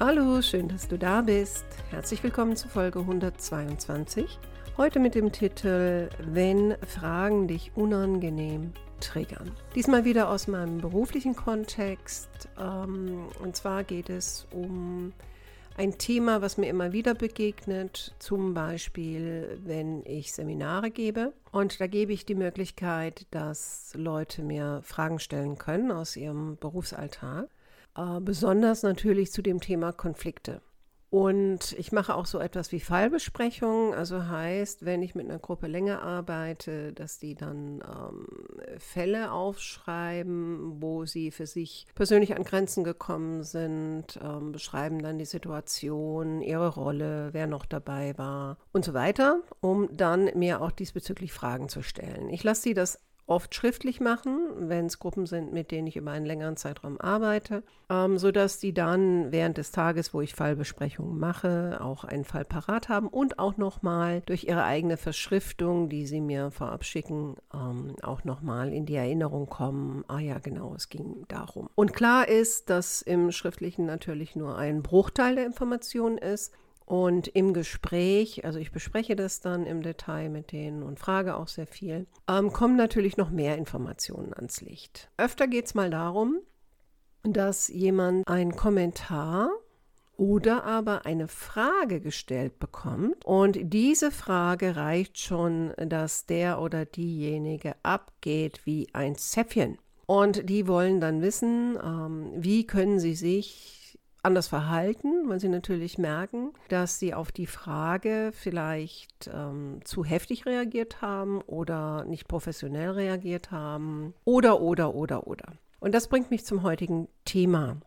Hallo, schön, dass du da bist. Herzlich willkommen zu Folge 122. Heute mit dem Titel Wenn Fragen dich unangenehm triggern. Diesmal wieder aus meinem beruflichen Kontext. Ähm, und zwar geht es um ein Thema, was mir immer wieder begegnet, zum Beispiel, wenn ich Seminare gebe. Und da gebe ich die Möglichkeit, dass Leute mir Fragen stellen können aus ihrem Berufsalltag. Äh, besonders natürlich zu dem Thema Konflikte. Und ich mache auch so etwas wie Fallbesprechungen, also heißt, wenn ich mit einer Gruppe länger arbeite, dass die dann ähm, Fälle aufschreiben, wo sie für sich persönlich an Grenzen gekommen sind, ähm, beschreiben dann die Situation, ihre Rolle, wer noch dabei war und so weiter, um dann mir auch diesbezüglich Fragen zu stellen. Ich lasse sie das oft schriftlich machen, wenn es Gruppen sind, mit denen ich über einen längeren Zeitraum arbeite, ähm, sodass die dann während des Tages, wo ich Fallbesprechungen mache, auch einen Fall parat haben und auch nochmal durch ihre eigene Verschriftung, die sie mir vorab schicken, ähm, auch nochmal in die Erinnerung kommen, ah ja, genau, es ging darum. Und klar ist, dass im Schriftlichen natürlich nur ein Bruchteil der Informationen ist. Und im Gespräch, also ich bespreche das dann im Detail mit denen und frage auch sehr viel, ähm, kommen natürlich noch mehr Informationen ans Licht. Öfter geht es mal darum, dass jemand einen Kommentar oder aber eine Frage gestellt bekommt und diese Frage reicht schon, dass der oder diejenige abgeht wie ein Zäpfchen. Und die wollen dann wissen, ähm, wie können sie sich anders verhalten, weil sie natürlich merken, dass sie auf die Frage vielleicht ähm, zu heftig reagiert haben oder nicht professionell reagiert haben oder, oder, oder, oder. Und das bringt mich zum heutigen Thema.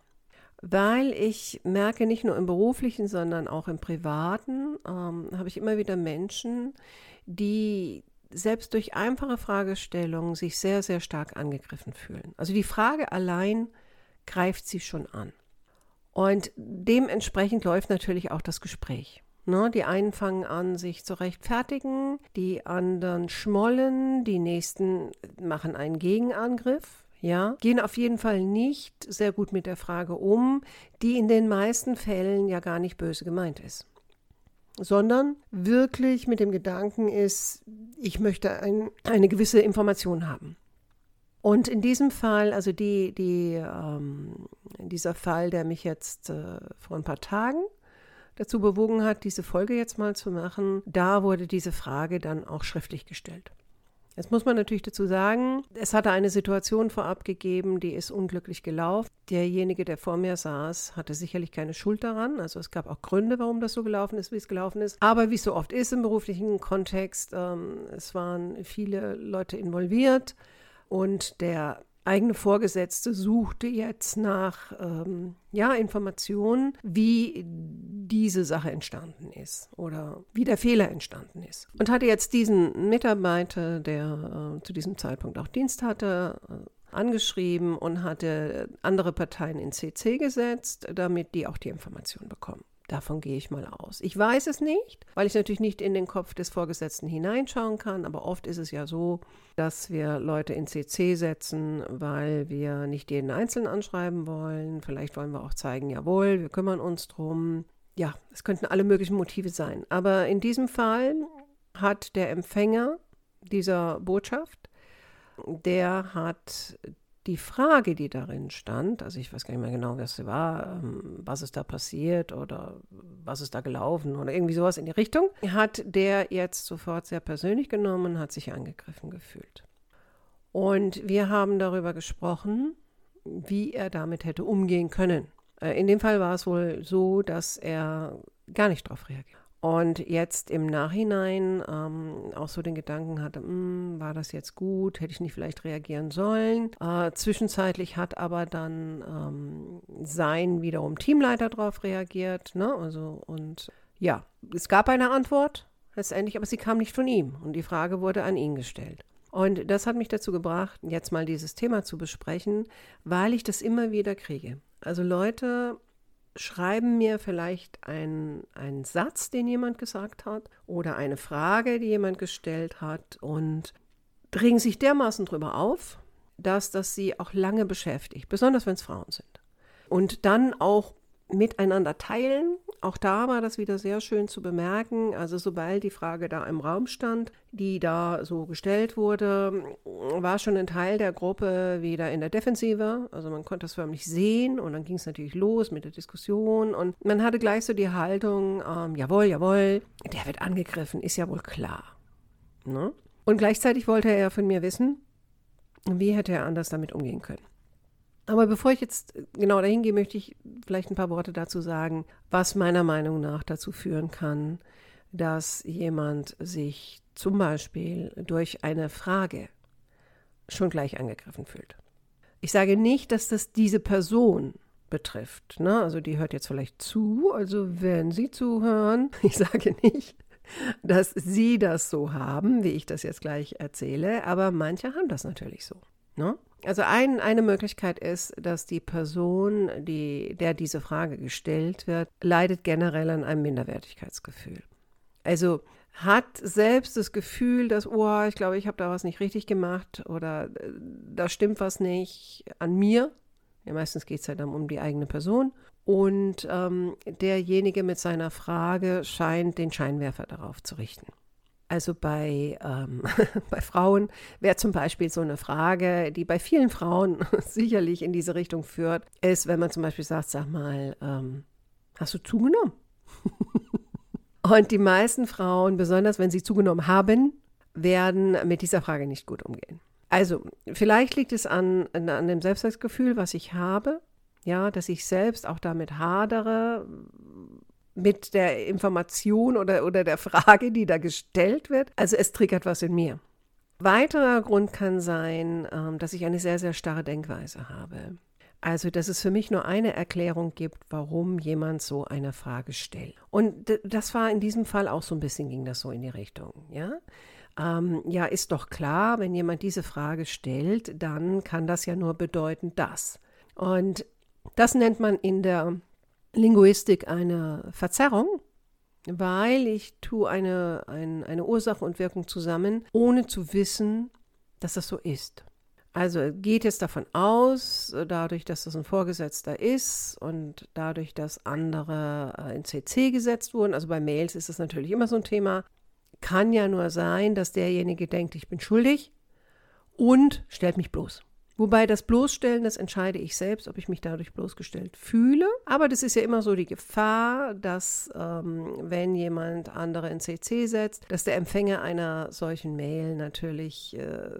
Weil ich merke, nicht nur im beruflichen, sondern auch im privaten, ähm, habe ich immer wieder Menschen, die selbst durch einfache Fragestellungen sich sehr, sehr stark angegriffen fühlen. Also die Frage allein greift sie schon an. Und dementsprechend läuft natürlich auch das Gespräch. Ne, die einen fangen an, sich zu rechtfertigen, die anderen schmollen, die nächsten machen einen Gegenangriff. Ja, gehen auf jeden Fall nicht sehr gut mit der Frage um, die in den meisten Fällen ja gar nicht böse gemeint ist sondern wirklich mit dem Gedanken ist, ich möchte ein, eine gewisse Information haben. Und in diesem Fall, also die, die, ähm, dieser Fall, der mich jetzt äh, vor ein paar Tagen dazu bewogen hat, diese Folge jetzt mal zu machen, da wurde diese Frage dann auch schriftlich gestellt. Jetzt muss man natürlich dazu sagen, es hatte eine Situation vorab gegeben, die ist unglücklich gelaufen. Derjenige, der vor mir saß, hatte sicherlich keine Schuld daran. Also es gab auch Gründe, warum das so gelaufen ist, wie es gelaufen ist. Aber wie es so oft ist im beruflichen Kontext, ähm, es waren viele Leute involviert. Und der eigene Vorgesetzte suchte jetzt nach ähm, ja, Informationen, wie diese Sache entstanden ist oder wie der Fehler entstanden ist. Und hatte jetzt diesen Mitarbeiter, der äh, zu diesem Zeitpunkt auch Dienst hatte, äh, angeschrieben und hatte andere Parteien in CC gesetzt, damit die auch die Information bekommen. Davon gehe ich mal aus. Ich weiß es nicht, weil ich natürlich nicht in den Kopf des Vorgesetzten hineinschauen kann, aber oft ist es ja so, dass wir Leute in CC setzen, weil wir nicht jeden Einzelnen anschreiben wollen. Vielleicht wollen wir auch zeigen, jawohl, wir kümmern uns drum. Ja, es könnten alle möglichen Motive sein. Aber in diesem Fall hat der Empfänger dieser Botschaft, der hat die Frage, die darin stand, also ich weiß gar nicht mehr genau, was sie war, ähm, was ist da passiert oder was ist da gelaufen oder irgendwie sowas in die Richtung, hat der jetzt sofort sehr persönlich genommen und hat sich angegriffen gefühlt. Und wir haben darüber gesprochen, wie er damit hätte umgehen können. Äh, in dem Fall war es wohl so, dass er gar nicht darauf reagiert. Und jetzt im Nachhinein ähm, auch so den Gedanken hatte, hm, war das jetzt gut, hätte ich nicht vielleicht reagieren sollen. Äh, zwischenzeitlich hat aber dann ähm, sein wiederum Teamleiter darauf reagiert. Ne? Also, und ja, es gab eine Antwort. letztendlich, aber sie kam nicht von ihm und die Frage wurde an ihn gestellt. Und das hat mich dazu gebracht, jetzt mal dieses Thema zu besprechen, weil ich das immer wieder kriege. Also Leute schreiben mir vielleicht einen, Satz, den jemand gesagt hat oder eine Frage, die jemand gestellt hat und regen sich dermaßen drüber auf, dass das sie auch lange beschäftigt, besonders wenn es Frauen sind. Und dann auch miteinander teilen. Auch da war das wieder sehr schön zu bemerken. Also sobald die Frage da im Raum stand, die da so gestellt wurde, war schon ein Teil der Gruppe wieder in der Defensive. Also man konnte das förmlich sehen und dann ging es natürlich los mit der Diskussion und man hatte gleich so die Haltung, ähm, jawohl, jawohl, der wird angegriffen, ist ja wohl klar. Ne? Und gleichzeitig wollte er von mir wissen, wie hätte er anders damit umgehen können. Aber bevor ich jetzt genau dahin gehe, möchte ich vielleicht ein paar Worte dazu sagen, was meiner Meinung nach dazu führen kann, dass jemand sich zum Beispiel durch eine Frage schon gleich angegriffen fühlt. Ich sage nicht, dass das diese Person betrifft. Ne? Also die hört jetzt vielleicht zu, also wenn Sie zuhören, ich sage nicht, dass Sie das so haben, wie ich das jetzt gleich erzähle, aber manche haben das natürlich so. Ne? Also ein, eine Möglichkeit ist, dass die Person, die, der diese Frage gestellt wird, leidet generell an einem Minderwertigkeitsgefühl. Also hat selbst das Gefühl, dass, oh, ich glaube, ich habe da was nicht richtig gemacht oder äh, da stimmt was nicht an mir. Ja, meistens geht es ja dann um die eigene Person. Und ähm, derjenige mit seiner Frage scheint den Scheinwerfer darauf zu richten. Also bei, ähm, bei Frauen wäre zum Beispiel so eine Frage, die bei vielen Frauen sicherlich in diese Richtung führt, ist, wenn man zum Beispiel sagt, sag mal, ähm, hast du zugenommen? Und die meisten Frauen, besonders wenn sie zugenommen haben, werden mit dieser Frage nicht gut umgehen. Also vielleicht liegt es an, an dem Selbstwertgefühl, was ich habe, ja, dass ich selbst auch damit hadere, mit der Information oder, oder der Frage, die da gestellt wird. Also es triggert was in mir. Weiterer Grund kann sein, ähm, dass ich eine sehr, sehr starre Denkweise habe. Also, dass es für mich nur eine Erklärung gibt, warum jemand so eine Frage stellt. Und das war in diesem Fall auch so ein bisschen, ging das so in die Richtung, ja. Ähm, ja, ist doch klar, wenn jemand diese Frage stellt, dann kann das ja nur bedeuten, dass. Und das nennt man in der Linguistik eine Verzerrung, weil ich tue eine, ein, eine Ursache und Wirkung zusammen, ohne zu wissen, dass das so ist. Also geht jetzt davon aus, dadurch, dass das ein Vorgesetzter ist und dadurch, dass andere äh, in CC gesetzt wurden, also bei Mails ist das natürlich immer so ein Thema, kann ja nur sein, dass derjenige denkt, ich bin schuldig und stellt mich bloß. Wobei das Bloßstellen, das entscheide ich selbst, ob ich mich dadurch bloßgestellt fühle. Aber das ist ja immer so die Gefahr, dass ähm, wenn jemand andere in CC setzt, dass der Empfänger einer solchen Mail natürlich äh,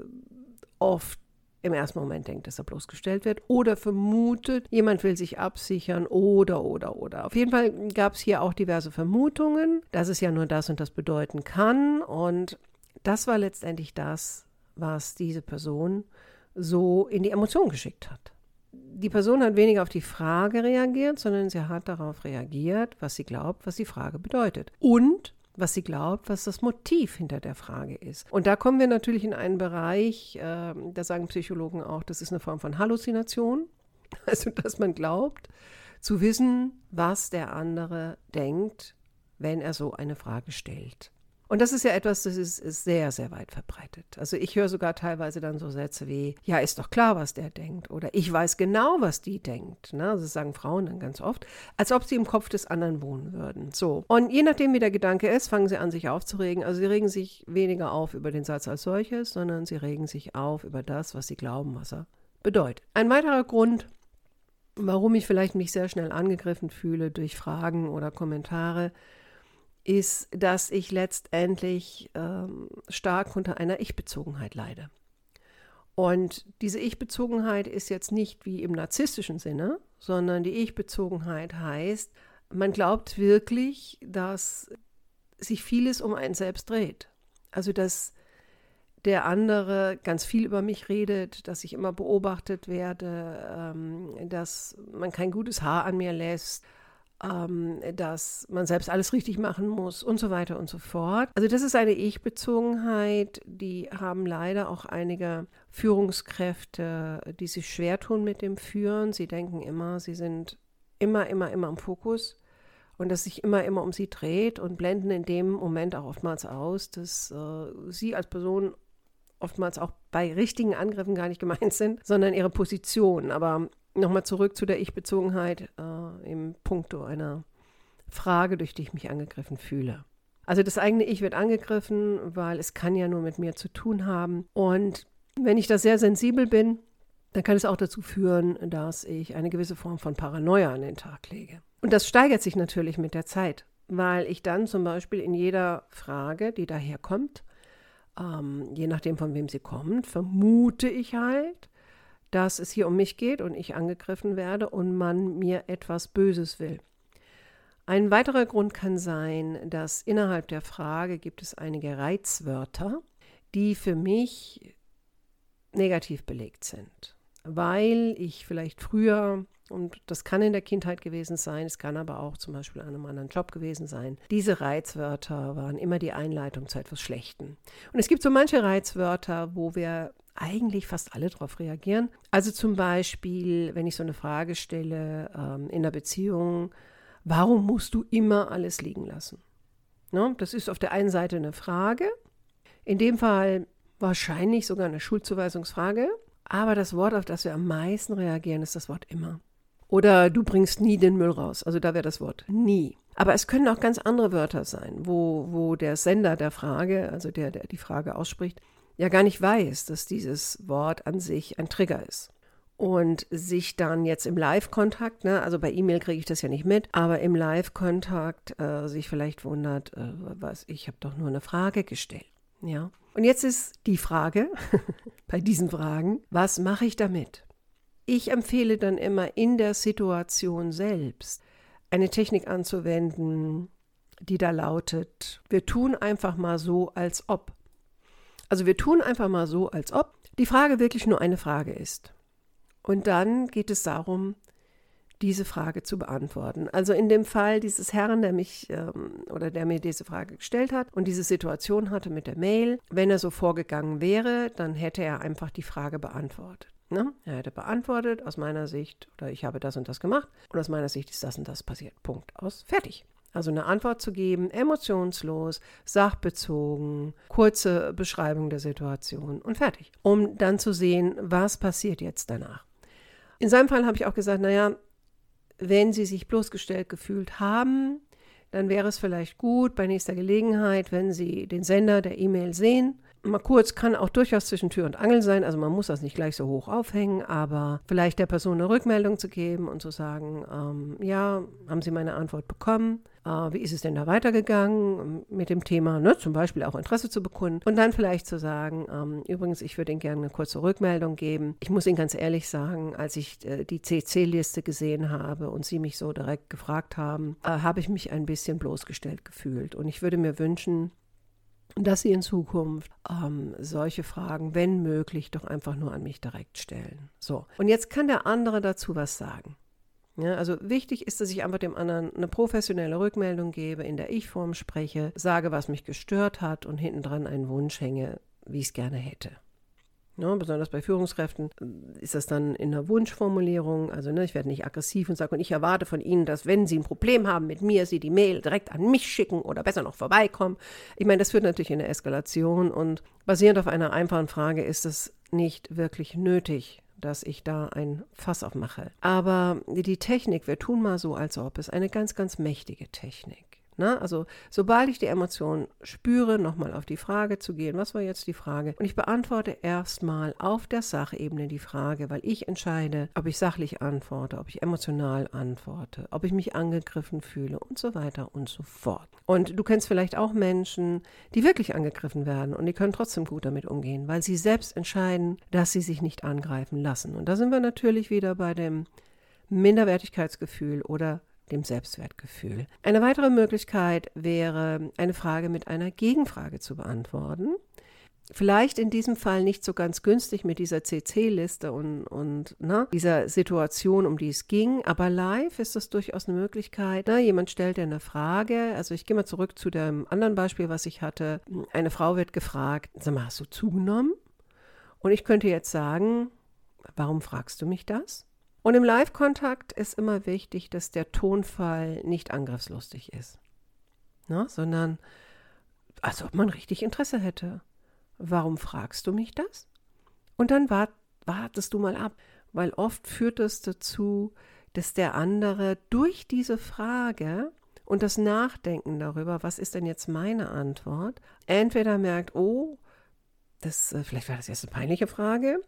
oft im ersten Moment denkt, dass er bloßgestellt wird oder vermutet, jemand will sich absichern oder, oder, oder. Auf jeden Fall gab es hier auch diverse Vermutungen, dass es ja nur das und das bedeuten kann. Und das war letztendlich das, was diese Person so in die Emotion geschickt hat. Die Person hat weniger auf die Frage reagiert, sondern sie hat darauf reagiert, was sie glaubt, was die Frage bedeutet. Und was sie glaubt, was das Motiv hinter der Frage ist. Und da kommen wir natürlich in einen Bereich, äh, da sagen Psychologen auch, das ist eine Form von Halluzination. Also, dass man glaubt, zu wissen, was der andere denkt, wenn er so eine Frage stellt. Und das ist ja etwas, das ist, ist, sehr, sehr weit verbreitet. Also ich höre sogar teilweise dann so Sätze wie, ja, ist doch klar, was der denkt. Oder ich weiß genau, was die denkt. Ne? Also das sagen Frauen dann ganz oft, als ob sie im Kopf des anderen wohnen würden. So. Und je nachdem, wie der Gedanke ist, fangen sie an, sich aufzuregen. Also sie regen sich weniger auf über den Satz als solches, sondern sie regen sich auf über das, was sie glauben, was er bedeutet. Ein weiterer Grund, warum ich vielleicht mich sehr schnell angegriffen fühle durch Fragen oder Kommentare, ist, dass ich letztendlich ähm, stark unter einer Ich-Bezogenheit leide. Und diese Ich-Bezogenheit ist jetzt nicht wie im narzisstischen Sinne, sondern die Ich-Bezogenheit heißt, man glaubt wirklich, dass sich vieles um einen selbst dreht. Also dass der andere ganz viel über mich redet, dass ich immer beobachtet werde, ähm, dass man kein gutes Haar an mir lässt, ähm, dass man selbst alles richtig machen muss und so weiter und so fort. Also das ist eine Ich-Bezogenheit, die haben leider auch einige Führungskräfte, die sich schwer tun mit dem Führen. Sie denken immer, sie sind immer, immer, immer im Fokus und dass sich immer, immer um sie dreht und blenden in dem Moment auch oftmals aus, dass äh, sie als Person oftmals auch bei richtigen Angriffen gar nicht gemeint sind, sondern ihre Position. Aber nochmal zurück zu der Ich-Bezogenheit äh, im Punkto einer Frage, durch die ich mich angegriffen fühle. Also das eigene Ich wird angegriffen, weil es kann ja nur mit mir zu tun haben. Und wenn ich da sehr sensibel bin, dann kann es auch dazu führen, dass ich eine gewisse Form von Paranoia an den Tag lege. Und das steigert sich natürlich mit der Zeit, weil ich dann zum Beispiel in jeder Frage, die daherkommt, ähm, je nachdem von wem sie kommt, vermute ich halt, dass es hier um mich geht und ich angegriffen werde und man mir etwas Böses will. Ein weiterer Grund kann sein, dass innerhalb der Frage gibt es einige Reizwörter, die für mich negativ belegt sind, weil ich vielleicht früher, und das kann in der Kindheit gewesen sein, es kann aber auch zum Beispiel an einem anderen Job gewesen sein, diese Reizwörter waren immer die Einleitung zu etwas Schlechtem. Und es gibt so manche Reizwörter, wo wir eigentlich fast alle darauf reagieren. Also zum Beispiel, wenn ich so eine Frage stelle ähm, in der Beziehung, warum musst du immer alles liegen lassen? Ne? Das ist auf der einen Seite eine Frage, in dem Fall wahrscheinlich sogar eine Schuldzuweisungsfrage, aber das Wort, auf das wir am meisten reagieren, ist das Wort immer. Oder du bringst nie den Müll raus. Also da wäre das Wort nie. Aber es können auch ganz andere Wörter sein, wo, wo der Sender der Frage, also der, der die Frage ausspricht, ja gar nicht weiß, dass dieses Wort an sich ein Trigger ist. Und sich dann jetzt im Live-Kontakt, ne, also bei E-Mail kriege ich das ja nicht mit, aber im Live-Kontakt äh, sich vielleicht wundert, äh, was, ich habe doch nur eine Frage gestellt. Ja. Und jetzt ist die Frage bei diesen Fragen, was mache ich damit? Ich empfehle dann immer in der Situation selbst eine Technik anzuwenden, die da lautet, wir tun einfach mal so, als ob. Also wir tun einfach mal so, als ob die Frage wirklich nur eine Frage ist. Und dann geht es darum, diese Frage zu beantworten. Also in dem Fall dieses Herrn, der mich ähm, oder der mir diese Frage gestellt hat und diese Situation hatte mit der Mail, wenn er so vorgegangen wäre, dann hätte er einfach die Frage beantwortet. Ne? Er hätte beantwortet aus meiner Sicht oder ich habe das und das gemacht und aus meiner Sicht ist das und das passiert. Punkt. Aus. Fertig. Also eine Antwort zu geben, emotionslos, sachbezogen, kurze Beschreibung der Situation und fertig. Um dann zu sehen, was passiert jetzt danach. In seinem Fall habe ich auch gesagt, naja, wenn Sie sich bloßgestellt gefühlt haben, dann wäre es vielleicht gut bei nächster Gelegenheit, wenn Sie den Sender der E-Mail sehen, mal kurz, kann auch durchaus zwischen Tür und Angel sein. Also man muss das nicht gleich so hoch aufhängen, aber vielleicht der Person eine Rückmeldung zu geben und zu sagen, ähm, ja, haben Sie meine Antwort bekommen? Äh, wie ist es denn da weitergegangen mit dem Thema? Ne? Zum Beispiel auch Interesse zu bekunden. Und dann vielleicht zu sagen, ähm, übrigens, ich würde Ihnen gerne eine kurze Rückmeldung geben. Ich muss Ihnen ganz ehrlich sagen, als ich äh, die CC-Liste gesehen habe und Sie mich so direkt gefragt haben, äh, habe ich mich ein bisschen bloßgestellt gefühlt. Und ich würde mir wünschen, dass Sie in Zukunft ähm, solche Fragen, wenn möglich, doch einfach nur an mich direkt stellen. So, und jetzt kann der andere dazu was sagen. Ja, also wichtig ist, dass ich einfach dem anderen eine professionelle Rückmeldung gebe, in der Ich-Form spreche, sage, was mich gestört hat und hinten dran einen Wunsch hänge, wie ich es gerne hätte. Ne, besonders bei Führungskräften äh, ist das dann in der Wunschformulierung. Also ne, ich werde nicht aggressiv und sage, und ich erwarte von Ihnen, dass wenn Sie ein Problem haben mit mir, Sie die Mail direkt an mich schicken oder besser noch vorbeikommen. Ich meine, das führt natürlich in eine Eskalation und basierend auf einer einfachen Frage ist es nicht wirklich nötig, dass ich da ein Fass aufmache. Aber die Technik, wir tun mal so, als ob es eine ganz, ganz mächtige Technik. Na, also sobald ich die Emotion spüre, nochmal auf die Frage zu gehen, was war jetzt die Frage? Und ich beantworte erstmal auf der Sachebene die Frage, weil ich entscheide, ob ich sachlich antworte, ob ich emotional antworte, ob ich mich angegriffen fühle und so weiter und so fort. Und du kennst vielleicht auch Menschen, die wirklich angegriffen werden und die können trotzdem gut damit umgehen, weil sie selbst entscheiden, dass sie sich nicht angreifen lassen. Und da sind wir natürlich wieder bei dem Minderwertigkeitsgefühl oder dem Selbstwertgefühl. Eine weitere Möglichkeit wäre, eine Frage mit einer Gegenfrage zu beantworten. Vielleicht in diesem Fall nicht so ganz günstig mit dieser CC-Liste und, und ne, dieser Situation, um die es ging, aber live ist das durchaus eine Möglichkeit. Ne, jemand stellt eine Frage, also ich gehe mal zurück zu dem anderen Beispiel, was ich hatte. Eine Frau wird gefragt, sag mal, hast du zugenommen? Und ich könnte jetzt sagen, warum fragst du mich das? Und im Live-Kontakt ist immer wichtig, dass der Tonfall nicht angriffslustig ist, ne, sondern als ob man richtig Interesse hätte. Warum fragst du mich das? Und dann wart, wartest du mal ab, weil oft führt es dazu, dass der andere durch diese Frage und das Nachdenken darüber, was ist denn jetzt meine Antwort, entweder merkt, oh, das, äh, vielleicht war das jetzt eine peinliche Frage,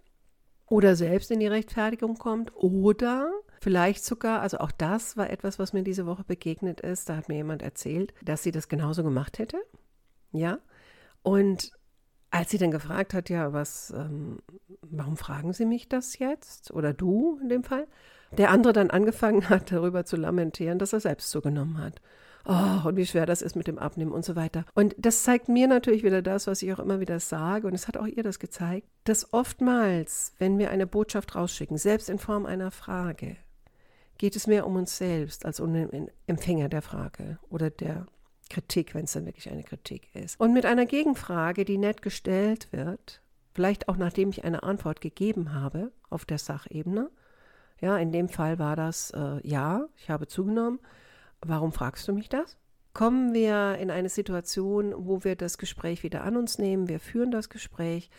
oder selbst in die Rechtfertigung kommt, oder vielleicht sogar, also auch das war etwas, was mir diese Woche begegnet ist, da hat mir jemand erzählt, dass sie das genauso gemacht hätte. Ja, und als sie dann gefragt hat, ja, was, ähm, warum fragen Sie mich das jetzt? Oder du in dem Fall? Der andere dann angefangen hat, darüber zu lamentieren, dass er selbst zugenommen hat. Oh, und wie schwer das ist mit dem Abnehmen und so weiter. Und das zeigt mir natürlich wieder das, was ich auch immer wieder sage, und es hat auch ihr das gezeigt, dass oftmals, wenn wir eine Botschaft rausschicken, selbst in Form einer Frage, geht es mehr um uns selbst als um den Empfänger der Frage oder der Kritik, wenn es dann wirklich eine Kritik ist. Und mit einer Gegenfrage, die nett gestellt wird, vielleicht auch nachdem ich eine Antwort gegeben habe auf der Sachebene. Ja, in dem Fall war das äh, ja, ich habe zugenommen. Warum fragst du mich das? Kommen wir in eine Situation, wo wir das Gespräch wieder an uns nehmen, wir führen das Gespräch,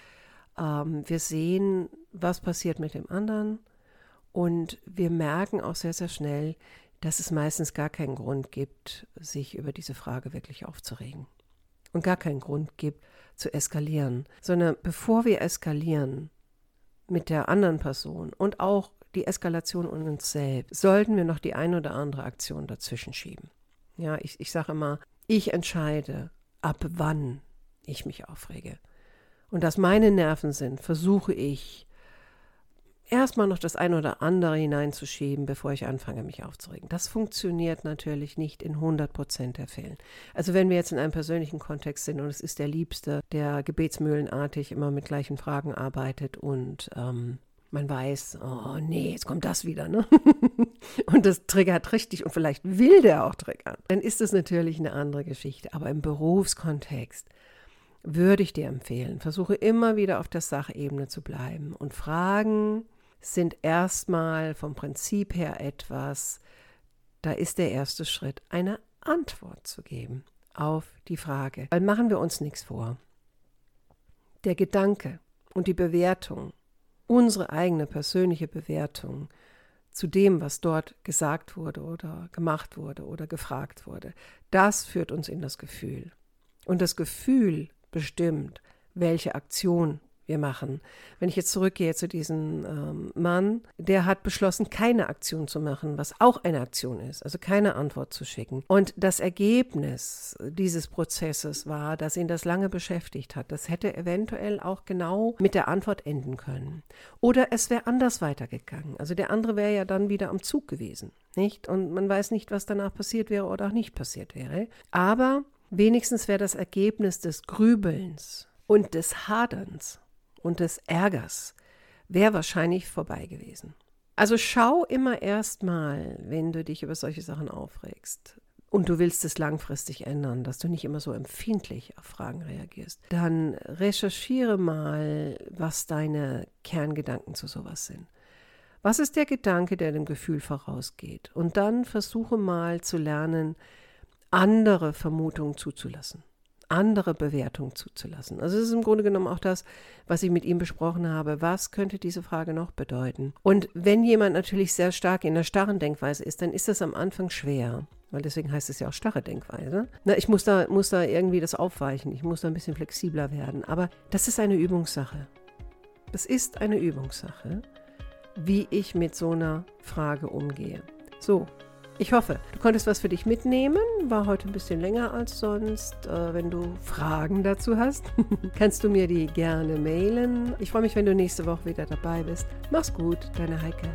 ähm, wir sehen, was passiert mit dem anderen und wir merken auch sehr, sehr schnell, dass es meistens gar keinen Grund gibt, sich über diese Frage wirklich aufzuregen. Und gar keinen Grund gibt, zu eskalieren, sondern bevor wir eskalieren mit der anderen Person und auch die Eskalation in uns selbst, sollten wir noch die ein oder andere Aktion dazwischen schieben. Ja, ich, ich sage immer, ich entscheide, ab wann ich mich aufrege. Und dass meine Nerven sind, versuche ich erstmal noch das eine oder andere hineinzuschieben, bevor ich anfange, mich aufzuregen. Das funktioniert natürlich nicht in 100 Prozent der Fällen. Also wenn wir jetzt in einem persönlichen Kontext sind und es ist der Liebste, der gebetsmühlenartig immer mit gleichen Fragen arbeitet und ähm, man weiß, oh nee, jetzt kommt das wieder, ne? und das triggert richtig und vielleicht will der auch triggern. Dann ist es natürlich eine andere Geschichte. Aber im Berufskontext würde ich dir empfehlen, versuche immer wieder auf der Sachebene zu bleiben und Fragen sind erstmal vom Prinzip her etwas, da ist der erste Schritt, eine Antwort zu geben auf die Frage. Weil machen wir uns nichts vor. Der Gedanke und die Bewertung, unsere eigene persönliche Bewertung zu dem, was dort gesagt wurde oder gemacht wurde oder gefragt wurde, das führt uns in das Gefühl. Und das Gefühl bestimmt, welche Aktion wir machen. Wenn ich jetzt zurückgehe zu diesem ähm, Mann, der hat beschlossen, keine Aktion zu machen, was auch eine Aktion ist, also keine Antwort zu schicken. Und das Ergebnis dieses Prozesses war, dass ihn das lange beschäftigt hat. Das hätte eventuell auch genau mit der Antwort enden können. Oder es wäre anders weitergegangen. Also der andere wäre ja dann wieder am Zug gewesen, nicht? Und man weiß nicht, was danach passiert wäre oder auch nicht passiert wäre. Aber wenigstens wäre das Ergebnis des Grübelns und des Haderns und des Ärgers wäre wahrscheinlich vorbei gewesen. Also schau immer erstmal, wenn du dich über solche Sachen aufregst und du willst es langfristig ändern, dass du nicht immer so empfindlich auf Fragen reagierst, dann recherchiere mal, was deine Kerngedanken zu sowas sind. Was ist der Gedanke, der dem Gefühl vorausgeht? Und dann versuche mal zu lernen, andere Vermutungen zuzulassen andere Bewertung zuzulassen. Also es ist im Grunde genommen auch das, was ich mit ihm besprochen habe. Was könnte diese Frage noch bedeuten? Und wenn jemand natürlich sehr stark in der starren Denkweise ist, dann ist das am Anfang schwer. Weil deswegen heißt es ja auch starre Denkweise. Na, ich muss da, muss da irgendwie das aufweichen. Ich muss da ein bisschen flexibler werden. Aber das ist eine Übungssache. Das ist eine Übungssache, wie ich mit so einer Frage umgehe. So, ich hoffe, du konntest was für dich mitnehmen. War heute ein bisschen länger als sonst. Äh, wenn du Fragen dazu hast, kannst du mir die gerne mailen. Ich freue mich, wenn du nächste Woche wieder dabei bist. Mach's gut, deine Heike.